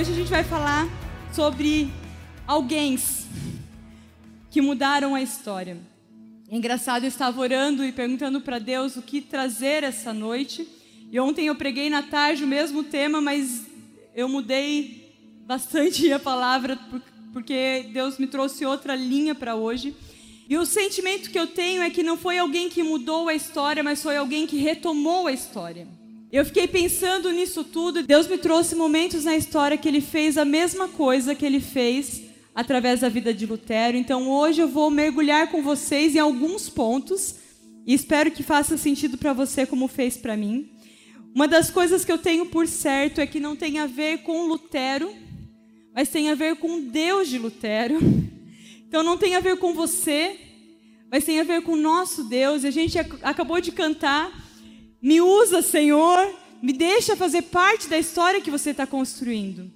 Hoje a gente vai falar sobre alguém que mudaram a história. É engraçado, eu estava orando e perguntando para Deus o que trazer essa noite. E ontem eu preguei na tarde o mesmo tema, mas eu mudei bastante a palavra porque Deus me trouxe outra linha para hoje. E o sentimento que eu tenho é que não foi alguém que mudou a história, mas foi alguém que retomou a história. Eu fiquei pensando nisso tudo. Deus me trouxe momentos na história que ele fez a mesma coisa que ele fez através da vida de Lutero. Então hoje eu vou mergulhar com vocês em alguns pontos e espero que faça sentido para você como fez para mim. Uma das coisas que eu tenho por certo é que não tem a ver com Lutero, mas tem a ver com Deus de Lutero. Então não tem a ver com você, mas tem a ver com o nosso Deus. E a gente acabou de cantar. Me usa, Senhor, me deixa fazer parte da história que você está construindo.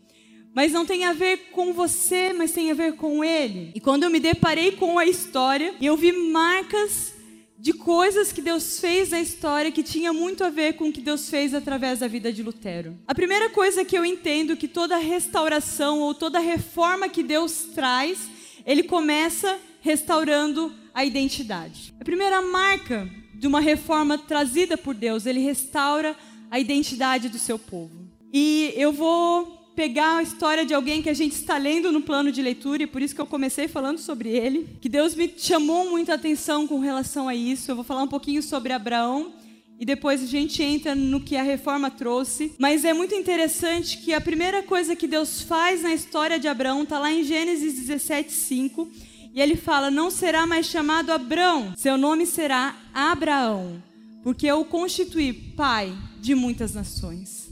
Mas não tem a ver com você, mas tem a ver com Ele. E quando eu me deparei com a história, eu vi marcas de coisas que Deus fez na história que tinha muito a ver com o que Deus fez através da vida de Lutero. A primeira coisa que eu entendo que toda restauração ou toda reforma que Deus traz, ele começa restaurando a identidade. A primeira marca de uma reforma trazida por Deus, ele restaura a identidade do seu povo. E eu vou pegar a história de alguém que a gente está lendo no plano de leitura, e por isso que eu comecei falando sobre ele, que Deus me chamou muita atenção com relação a isso. Eu vou falar um pouquinho sobre Abraão e depois a gente entra no que a reforma trouxe. Mas é muito interessante que a primeira coisa que Deus faz na história de Abraão está lá em Gênesis 17, 5. E ele fala: Não será mais chamado Abraão, seu nome será Abraão, porque eu o constituí pai de muitas nações.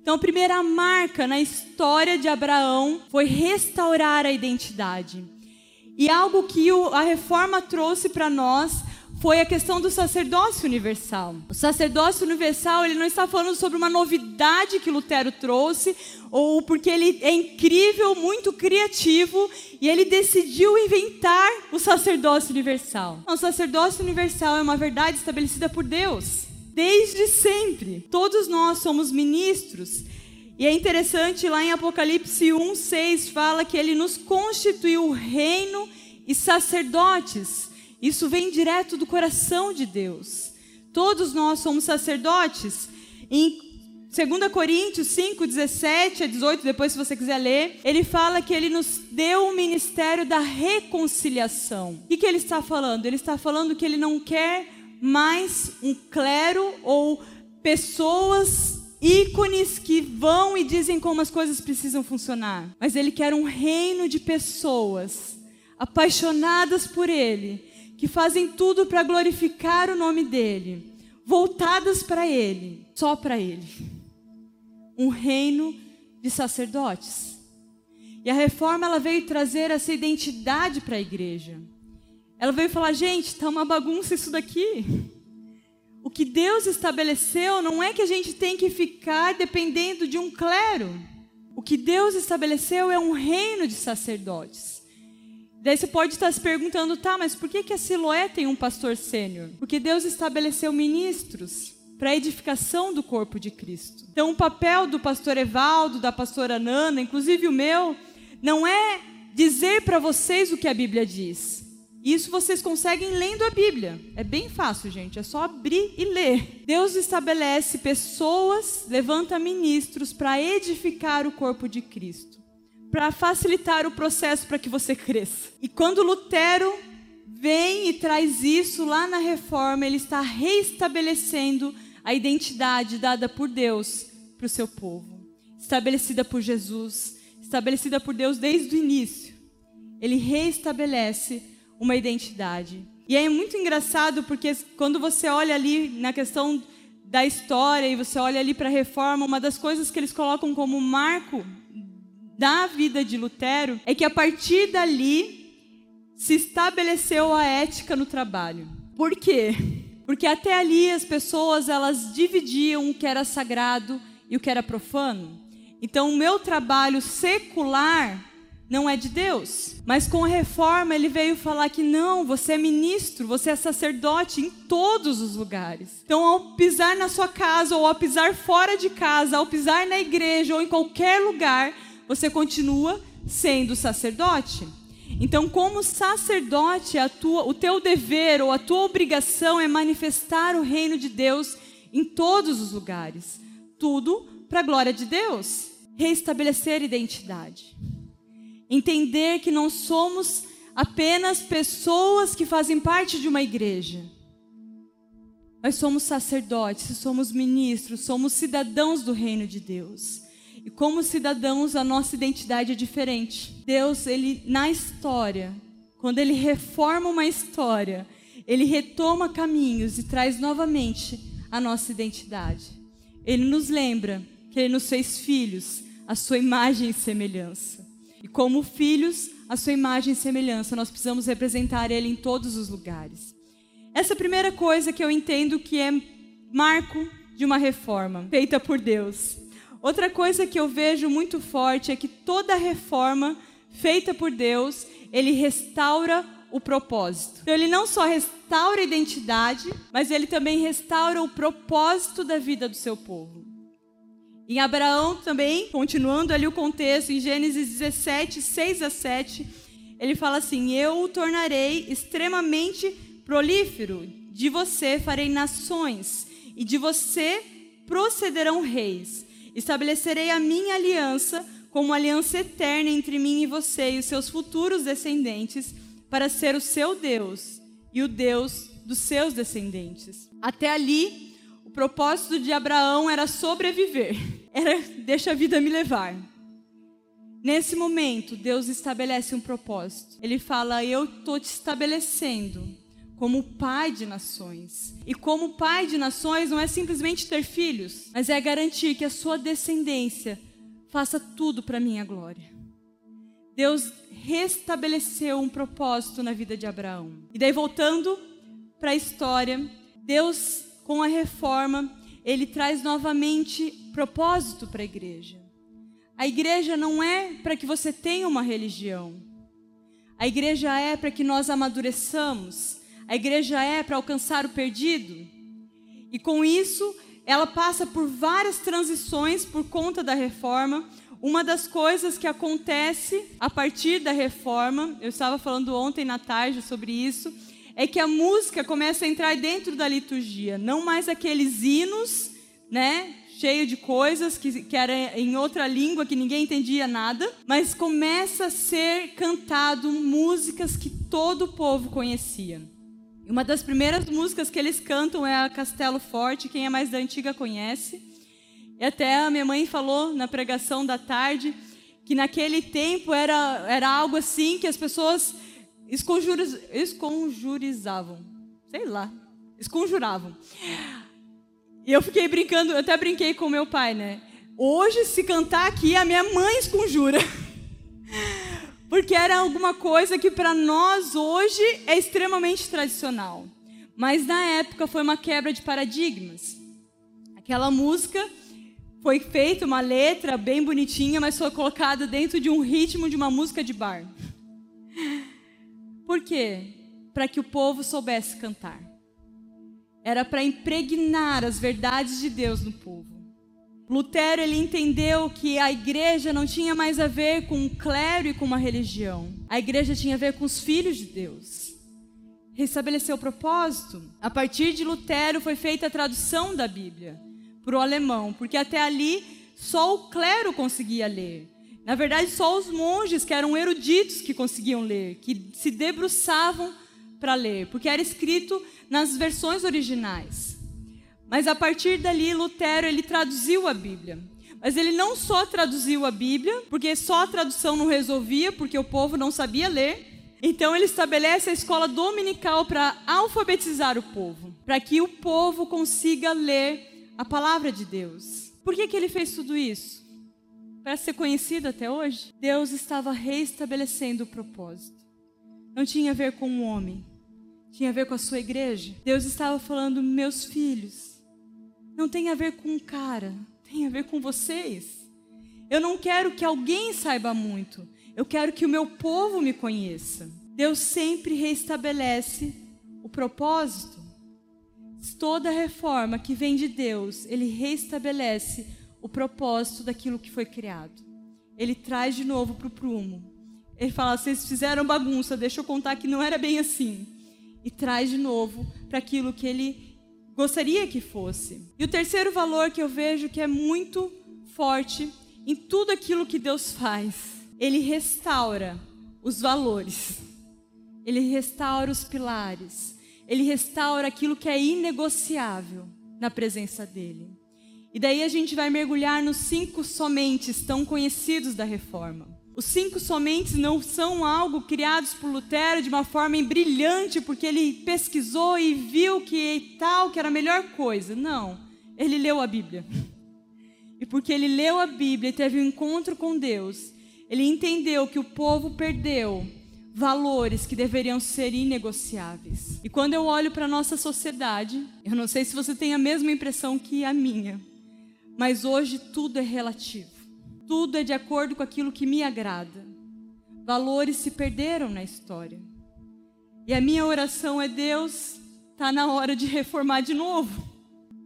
Então, a primeira marca na história de Abraão foi restaurar a identidade. E algo que a reforma trouxe para nós foi a questão do sacerdócio universal. O sacerdócio universal, ele não está falando sobre uma novidade que Lutero trouxe, ou porque ele é incrível, muito criativo, e ele decidiu inventar o sacerdócio universal. o sacerdócio universal é uma verdade estabelecida por Deus desde sempre. Todos nós somos ministros. E é interessante, lá em Apocalipse 1, 6, fala que ele nos constituiu reino e sacerdotes. Isso vem direto do coração de Deus. Todos nós somos sacerdotes. Em 2 Coríntios 5, 17 a 18, depois se você quiser ler, ele fala que ele nos deu o ministério da reconciliação. O que, ele está falando? Ele está falando que ele não quer mais um clero ou pessoas ícones que vão e dizem como as coisas precisam funcionar. Mas ele quer um reino de pessoas apaixonadas por ele, que fazem tudo para glorificar o nome dele, voltadas para ele, só para ele. Um reino de sacerdotes. E a reforma ela veio trazer essa identidade para a igreja. Ela veio falar: gente, está uma bagunça isso daqui. O que Deus estabeleceu não é que a gente tem que ficar dependendo de um clero. O que Deus estabeleceu é um reino de sacerdotes. Daí você pode estar se perguntando, tá, mas por que, que a Siloé tem um pastor sênior? Porque Deus estabeleceu ministros para a edificação do corpo de Cristo. Então, o papel do pastor Evaldo, da pastora Nana, inclusive o meu, não é dizer para vocês o que a Bíblia diz, isso vocês conseguem lendo a Bíblia. É bem fácil, gente. É só abrir e ler. Deus estabelece pessoas, levanta ministros para edificar o corpo de Cristo, para facilitar o processo para que você cresça. E quando Lutero vem e traz isso lá na reforma, ele está reestabelecendo a identidade dada por Deus para o seu povo, estabelecida por Jesus, estabelecida por Deus desde o início. Ele reestabelece uma identidade. E é muito engraçado porque quando você olha ali na questão da história e você olha ali para a reforma, uma das coisas que eles colocam como marco da vida de Lutero é que a partir dali se estabeleceu a ética no trabalho. Por quê? Porque até ali as pessoas elas dividiam o que era sagrado e o que era profano. Então o meu trabalho secular não é de Deus. Mas com a reforma ele veio falar que não, você é ministro, você é sacerdote em todos os lugares. Então, ao pisar na sua casa, ou ao pisar fora de casa, ao pisar na igreja, ou em qualquer lugar, você continua sendo sacerdote. Então, como sacerdote, tua, o teu dever ou a tua obrigação é manifestar o reino de Deus em todos os lugares. Tudo para a glória de Deus. Reestabelecer identidade. Entender que não somos apenas pessoas que fazem parte de uma igreja. Nós somos sacerdotes, somos ministros, somos cidadãos do reino de Deus. E como cidadãos, a nossa identidade é diferente. Deus, ele na história, quando ele reforma uma história, ele retoma caminhos e traz novamente a nossa identidade. Ele nos lembra que ele nos fez filhos, a sua imagem e semelhança. E como filhos, a sua imagem e semelhança, nós precisamos representar ele em todos os lugares. Essa é primeira coisa que eu entendo que é marco de uma reforma feita por Deus. Outra coisa que eu vejo muito forte é que toda reforma feita por Deus, ele restaura o propósito. Então, ele não só restaura a identidade, mas ele também restaura o propósito da vida do seu povo. Em Abraão também, continuando ali o contexto, em Gênesis 17, 6 a 7, ele fala assim: Eu o tornarei extremamente prolífero, de você farei nações, e de você procederão reis. Estabelecerei a minha aliança como aliança eterna entre mim e você e os seus futuros descendentes, para ser o seu Deus e o Deus dos seus descendentes. Até ali, o propósito de Abraão era sobreviver, era deixa a vida me levar. Nesse momento, Deus estabelece um propósito. Ele fala: Eu estou te estabelecendo como pai de nações. E como pai de nações não é simplesmente ter filhos, mas é garantir que a sua descendência faça tudo para minha glória. Deus restabeleceu um propósito na vida de Abraão. E daí voltando para a história, Deus com a reforma, ele traz novamente propósito para a igreja. A igreja não é para que você tenha uma religião. A igreja é para que nós amadureçamos, a igreja é para alcançar o perdido. E com isso, ela passa por várias transições por conta da reforma. Uma das coisas que acontece a partir da reforma, eu estava falando ontem na tarde sobre isso, é que a música começa a entrar dentro da liturgia, não mais aqueles hinos, né, cheio de coisas que, que era em outra língua que ninguém entendia nada, mas começa a ser cantado músicas que todo o povo conhecia. Uma das primeiras músicas que eles cantam é a Castelo Forte, quem é mais da antiga conhece. E até a minha mãe falou na pregação da tarde que naquele tempo era, era algo assim que as pessoas esconjuriz, esconjurizavam. Sei lá, esconjuravam. E eu fiquei brincando, eu até brinquei com meu pai, né? Hoje, se cantar aqui, a minha mãe esconjura. Porque era alguma coisa que para nós hoje é extremamente tradicional. Mas na época foi uma quebra de paradigmas. Aquela música foi feita, uma letra bem bonitinha, mas foi colocada dentro de um ritmo de uma música de bar. Por quê? Para que o povo soubesse cantar. Era para impregnar as verdades de Deus no povo. Lutero ele entendeu que a igreja não tinha mais a ver com um clero e com uma religião. A igreja tinha a ver com os filhos de Deus. Restabeleceu o propósito. A partir de Lutero foi feita a tradução da Bíblia para o alemão, porque até ali só o clero conseguia ler. Na verdade, só os monges que eram eruditos que conseguiam ler, que se debruçavam para ler, porque era escrito nas versões originais. Mas a partir dali, Lutero ele traduziu a Bíblia. Mas ele não só traduziu a Bíblia, porque só a tradução não resolvia, porque o povo não sabia ler. Então ele estabelece a escola dominical para alfabetizar o povo, para que o povo consiga ler a palavra de Deus. Por que, que ele fez tudo isso? Para ser conhecido até hoje? Deus estava reestabelecendo o propósito. Não tinha a ver com o homem, tinha a ver com a sua igreja. Deus estava falando, meus filhos, não tem a ver com cara, tem a ver com vocês. Eu não quero que alguém saiba muito, eu quero que o meu povo me conheça. Deus sempre reestabelece o propósito. Toda reforma que vem de Deus, Ele reestabelece o propósito daquilo que foi criado. ele traz de novo para o prumo. Ele fala: vocês fizeram bagunça, deixa eu contar que não era bem assim. E traz de novo para aquilo que ele gostaria que fosse. E o terceiro valor que eu vejo que é muito forte em tudo aquilo que Deus faz, ele restaura os valores, ele restaura os pilares, ele restaura aquilo que é inegociável na presença dele. E daí a gente vai mergulhar nos cinco somentes tão conhecidos da reforma. Os cinco somentes não são algo criados por Lutero de uma forma brilhante, porque ele pesquisou e viu que tal que era a melhor coisa. Não, ele leu a Bíblia. E porque ele leu a Bíblia e teve um encontro com Deus, ele entendeu que o povo perdeu valores que deveriam ser inegociáveis. E quando eu olho para a nossa sociedade, eu não sei se você tem a mesma impressão que a minha, mas hoje tudo é relativo. Tudo é de acordo com aquilo que me agrada. Valores se perderam na história. E a minha oração é: Deus, está na hora de reformar de novo.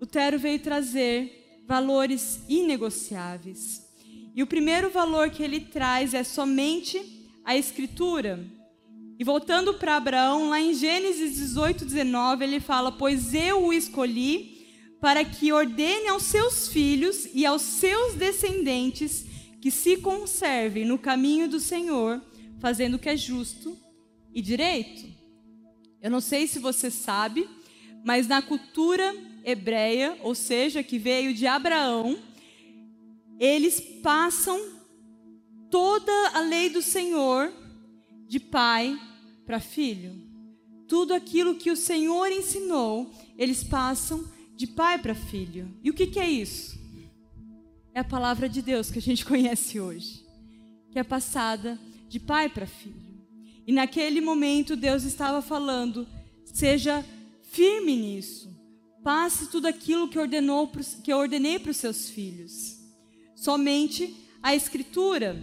O Tero veio trazer valores inegociáveis. E o primeiro valor que ele traz é somente a Escritura. E voltando para Abraão, lá em Gênesis 18, 19, ele fala: Pois eu o escolhi para que ordene aos seus filhos e aos seus descendentes que se conservem no caminho do Senhor, fazendo o que é justo e direito. Eu não sei se você sabe, mas na cultura hebreia, ou seja, que veio de Abraão, eles passam toda a lei do Senhor de pai para filho. Tudo aquilo que o Senhor ensinou, eles passam de pai para filho. E o que, que é isso? É a palavra de Deus que a gente conhece hoje, que é passada de pai para filho. E naquele momento Deus estava falando: seja firme nisso, passe tudo aquilo que, ordenou, que eu ordenei para os seus filhos. Somente a Escritura.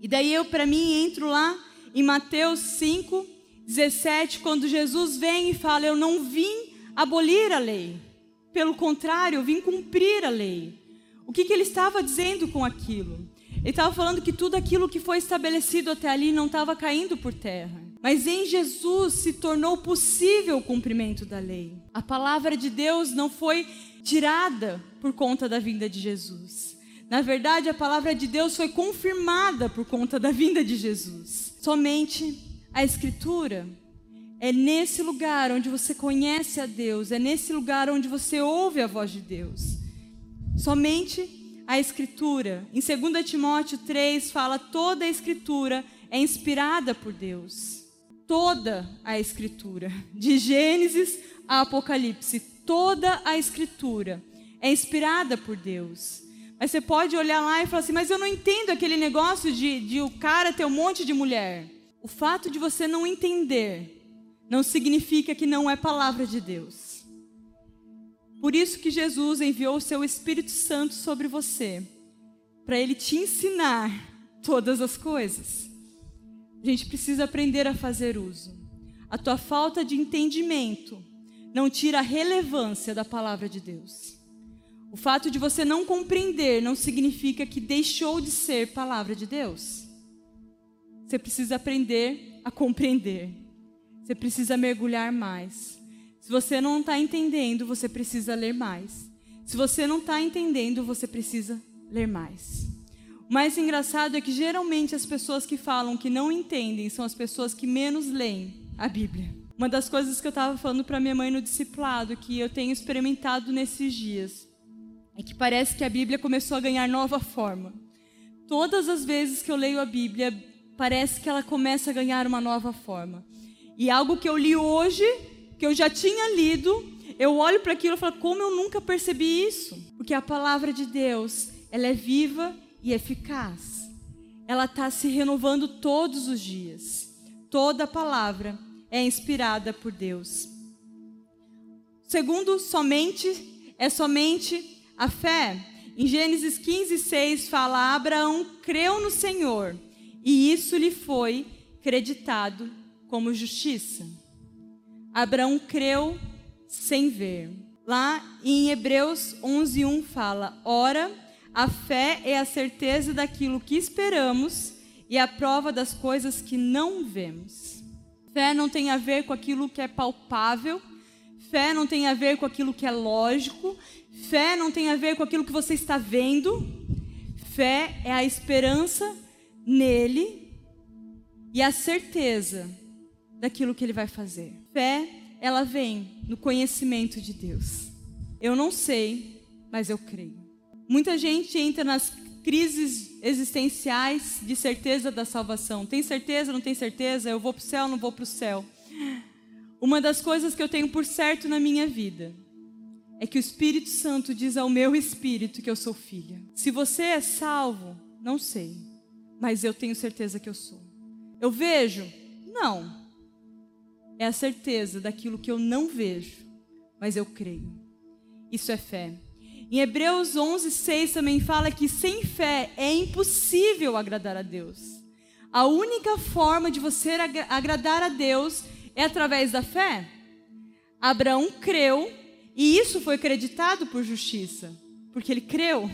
E daí eu, para mim, entro lá em Mateus 5, 17, quando Jesus vem e fala: Eu não vim abolir a lei, pelo contrário, eu vim cumprir a lei. O que, que ele estava dizendo com aquilo? Ele estava falando que tudo aquilo que foi estabelecido até ali não estava caindo por terra. Mas em Jesus se tornou possível o cumprimento da lei. A palavra de Deus não foi tirada por conta da vinda de Jesus. Na verdade, a palavra de Deus foi confirmada por conta da vinda de Jesus. Somente a Escritura é nesse lugar onde você conhece a Deus, é nesse lugar onde você ouve a voz de Deus. Somente a Escritura. Em 2 Timóteo 3 fala: toda a Escritura é inspirada por Deus. Toda a Escritura, de Gênesis a Apocalipse, toda a Escritura é inspirada por Deus. Mas você pode olhar lá e falar assim: mas eu não entendo aquele negócio de, de o cara ter um monte de mulher. O fato de você não entender não significa que não é palavra de Deus. Por isso que Jesus enviou o seu Espírito Santo sobre você, para ele te ensinar todas as coisas. A gente precisa aprender a fazer uso. A tua falta de entendimento não tira a relevância da palavra de Deus. O fato de você não compreender não significa que deixou de ser palavra de Deus. Você precisa aprender a compreender. Você precisa mergulhar mais. Se você não está entendendo, você precisa ler mais. Se você não está entendendo, você precisa ler mais. O mais engraçado é que geralmente as pessoas que falam que não entendem são as pessoas que menos leem a Bíblia. Uma das coisas que eu estava falando para minha mãe no discipulado, que eu tenho experimentado nesses dias, é que parece que a Bíblia começou a ganhar nova forma. Todas as vezes que eu leio a Bíblia, parece que ela começa a ganhar uma nova forma. E algo que eu li hoje, que eu já tinha lido, eu olho para aquilo e falo, como eu nunca percebi isso? Porque a palavra de Deus, ela é viva e eficaz. Ela está se renovando todos os dias. Toda palavra é inspirada por Deus. Segundo, somente é somente a fé. Em Gênesis 15, 6 fala: Abraão creu no Senhor e isso lhe foi creditado como justiça. Abraão creu sem ver. Lá em Hebreus 11:1 fala: Ora, A fé é a certeza daquilo que esperamos e a prova das coisas que não vemos. Fé não tem a ver com aquilo que é palpável, fé não tem a ver com aquilo que é lógico, fé não tem a ver com aquilo que você está vendo. Fé é a esperança nele e a certeza daquilo que ele vai fazer. Fé, ela vem no conhecimento de Deus. Eu não sei, mas eu creio. Muita gente entra nas crises existenciais de certeza da salvação. Tem certeza, não tem certeza? Eu vou para o céu, não vou para o céu. Uma das coisas que eu tenho por certo na minha vida é que o Espírito Santo diz ao meu espírito que eu sou filha. Se você é salvo, não sei, mas eu tenho certeza que eu sou. Eu vejo? Não. É a certeza daquilo que eu não vejo, mas eu creio. Isso é fé. Em Hebreus 11, 6 também fala que sem fé é impossível agradar a Deus. A única forma de você agradar a Deus é através da fé. Abraão creu e isso foi acreditado por justiça, porque ele creu.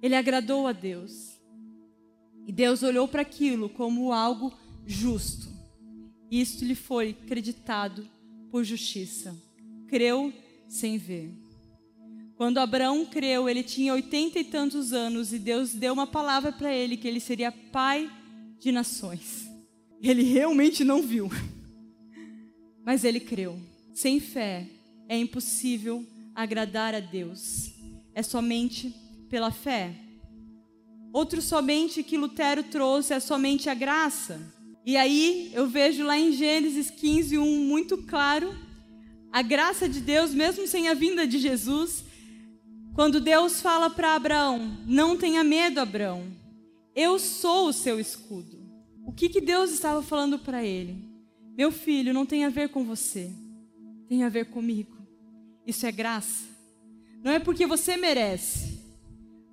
Ele agradou a Deus. E Deus olhou para aquilo como algo justo. E isto lhe foi acreditado por justiça. Creu sem ver. Quando Abraão creu, ele tinha oitenta e tantos anos e Deus deu uma palavra para ele que ele seria pai de nações. Ele realmente não viu, mas ele creu. Sem fé é impossível agradar a Deus. É somente pela fé. Outro somente que Lutero trouxe é somente a graça. E aí eu vejo lá em Gênesis 15, 1 muito claro a graça de Deus, mesmo sem a vinda de Jesus, quando Deus fala para Abraão: Não tenha medo, Abraão, eu sou o seu escudo. O que, que Deus estava falando para ele? Meu filho, não tem a ver com você, tem a ver comigo. Isso é graça. Não é porque você merece,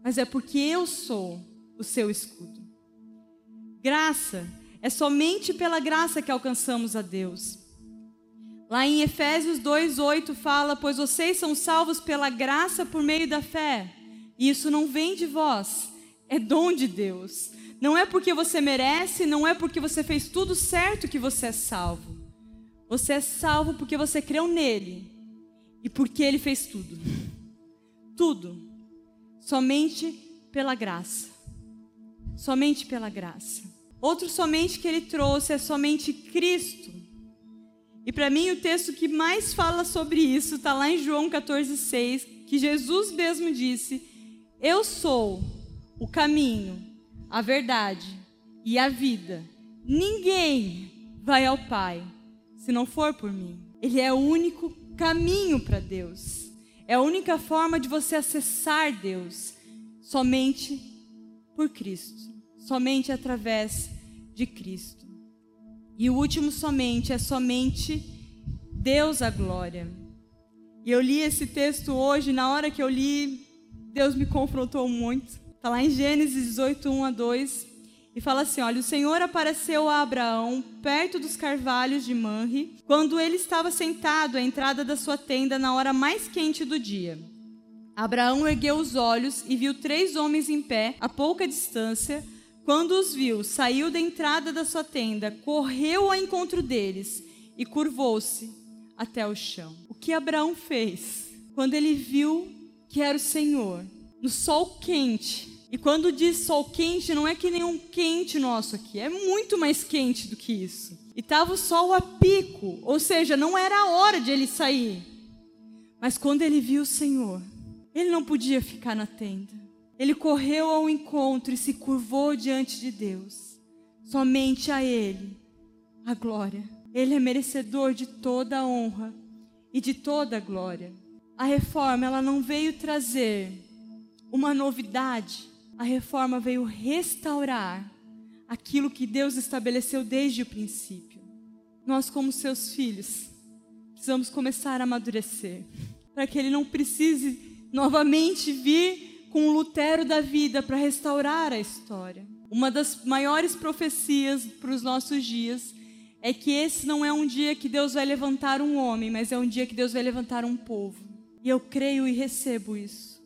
mas é porque eu sou o seu escudo. Graça é somente pela graça que alcançamos a Deus. Lá em Efésios 2:8 fala: "Pois vocês são salvos pela graça por meio da fé, e isso não vem de vós, é dom de Deus. Não é porque você merece, não é porque você fez tudo certo que você é salvo. Você é salvo porque você creu nele e porque ele fez tudo. Tudo. Somente pela graça. Somente pela graça. Outro somente que ele trouxe é somente Cristo. E para mim o texto que mais fala sobre isso está lá em João 14,6, que Jesus mesmo disse: Eu sou o caminho, a verdade e a vida. Ninguém vai ao Pai se não for por mim. Ele é o único caminho para Deus. É a única forma de você acessar Deus, somente por Cristo, somente através de Cristo. E o último somente é somente Deus a glória. E eu li esse texto hoje, na hora que eu li, Deus me confrontou muito. Está lá em Gênesis 18, 1 a 2. E fala assim: olha, o Senhor apareceu a Abraão perto dos carvalhos de Manre, quando ele estava sentado à entrada da sua tenda na hora mais quente do dia. Abraão ergueu os olhos e viu três homens em pé, a pouca distância, quando os viu, saiu da entrada da sua tenda, correu ao encontro deles e curvou-se até o chão. O que Abraão fez? Quando ele viu que era o Senhor, no sol quente. E quando diz sol quente, não é que nem um quente nosso aqui, é muito mais quente do que isso. E estava o sol a pico, ou seja, não era a hora de ele sair. Mas quando ele viu o Senhor, ele não podia ficar na tenda. Ele correu ao encontro e se curvou diante de Deus. Somente a Ele a glória. Ele é merecedor de toda a honra e de toda a glória. A reforma, ela não veio trazer uma novidade. A reforma veio restaurar aquilo que Deus estabeleceu desde o princípio. Nós, como seus filhos, precisamos começar a amadurecer, para que Ele não precise novamente vir com o Lutero da vida para restaurar a história. Uma das maiores profecias para os nossos dias é que esse não é um dia que Deus vai levantar um homem, mas é um dia que Deus vai levantar um povo. E eu creio e recebo isso.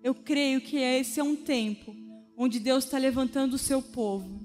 Eu creio que esse é um tempo onde Deus está levantando o seu povo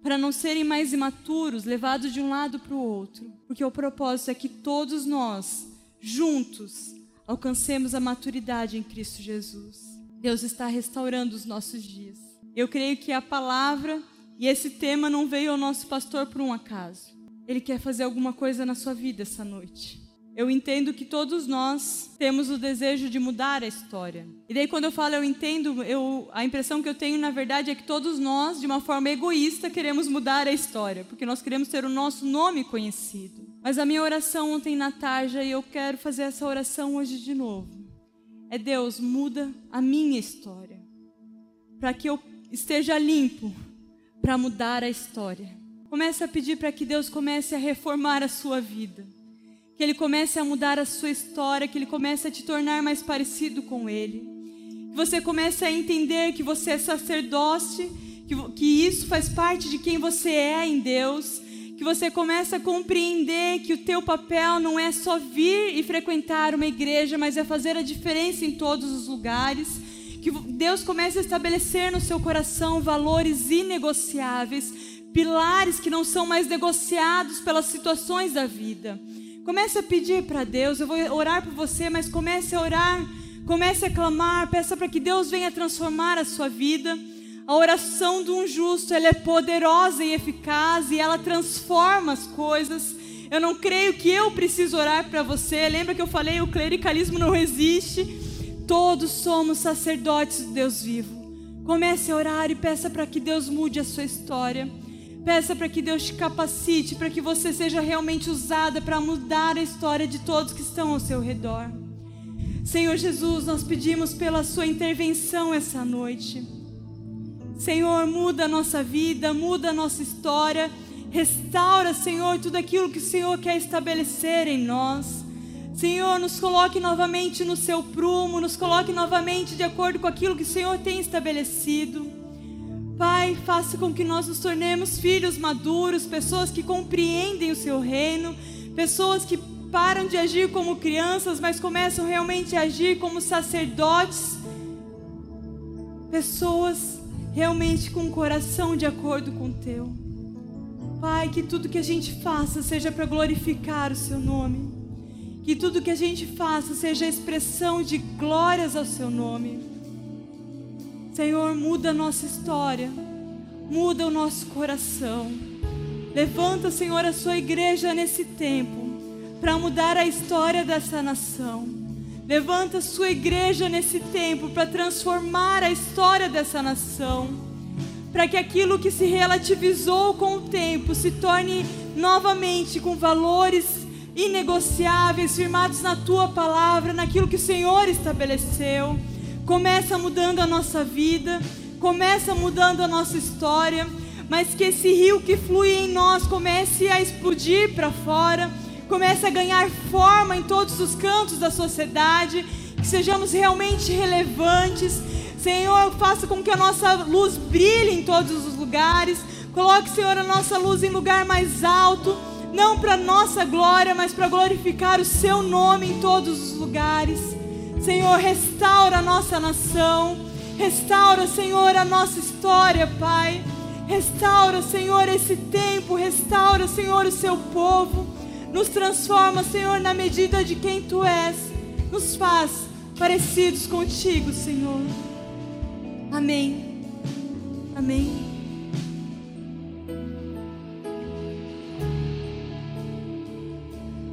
para não serem mais imaturos, levados de um lado para o outro, porque o propósito é que todos nós, juntos, alcancemos a maturidade em Cristo Jesus. Deus está restaurando os nossos dias. Eu creio que a palavra e esse tema não veio ao nosso pastor por um acaso. Ele quer fazer alguma coisa na sua vida essa noite. Eu entendo que todos nós temos o desejo de mudar a história. E daí quando eu falo eu entendo, eu, a impressão que eu tenho na verdade é que todos nós, de uma forma egoísta, queremos mudar a história, porque nós queremos ter o nosso nome conhecido. Mas a minha oração ontem na tarja e eu quero fazer essa oração hoje de novo. É Deus, muda a minha história, para que eu esteja limpo para mudar a história. Comece a pedir para que Deus comece a reformar a sua vida que Ele comece a mudar a sua história, que Ele comece a te tornar mais parecido com Ele. Que você comece a entender que você é sacerdote, que, que isso faz parte de quem você é em Deus. Que você comece a compreender que o teu papel não é só vir e frequentar uma igreja, mas é fazer a diferença em todos os lugares. Que Deus comece a estabelecer no seu coração valores inegociáveis, pilares que não são mais negociados pelas situações da vida. Comece a pedir para Deus. Eu vou orar por você, mas comece a orar, comece a clamar, peça para que Deus venha transformar a sua vida. A oração de um justo, ela é poderosa e eficaz e ela transforma as coisas. Eu não creio que eu preciso orar para você. Lembra que eu falei, o clericalismo não existe. Todos somos sacerdotes de Deus vivo. Comece a orar e peça para que Deus mude a sua história. Peça para que Deus te capacite, para que você seja realmente usada para mudar a história de todos que estão ao seu redor. Senhor Jesus, nós pedimos pela Sua intervenção essa noite. Senhor, muda a nossa vida, muda a nossa história, restaura, Senhor, tudo aquilo que o Senhor quer estabelecer em nós. Senhor, nos coloque novamente no seu prumo, nos coloque novamente de acordo com aquilo que o Senhor tem estabelecido. Pai, faça com que nós nos tornemos filhos maduros, pessoas que compreendem o seu reino, pessoas que param de agir como crianças, mas começam realmente a agir como sacerdotes, pessoas realmente com o coração de acordo com o teu. Pai, que tudo que a gente faça seja para glorificar o seu nome. Que tudo que a gente faça seja expressão de glórias ao seu nome. Senhor, muda a nossa história, muda o nosso coração. Levanta, Senhor, a sua igreja nesse tempo para mudar a história dessa nação. Levanta sua igreja nesse tempo para transformar a história dessa nação. Para que aquilo que se relativizou com o tempo se torne novamente com valores inegociáveis, firmados na tua palavra, naquilo que o Senhor estabeleceu. Começa mudando a nossa vida, começa mudando a nossa história, mas que esse rio que flui em nós comece a explodir para fora, comece a ganhar forma em todos os cantos da sociedade, que sejamos realmente relevantes. Senhor, faça com que a nossa luz brilhe em todos os lugares. Coloque, Senhor, a nossa luz em lugar mais alto, não para nossa glória, mas para glorificar o seu nome em todos os lugares. Senhor, restaura a nossa nação. Restaura, Senhor, a nossa história, Pai. Restaura, Senhor, esse tempo. Restaura, Senhor, o seu povo. Nos transforma, Senhor, na medida de quem tu és. Nos faz parecidos contigo, Senhor. Amém. Amém.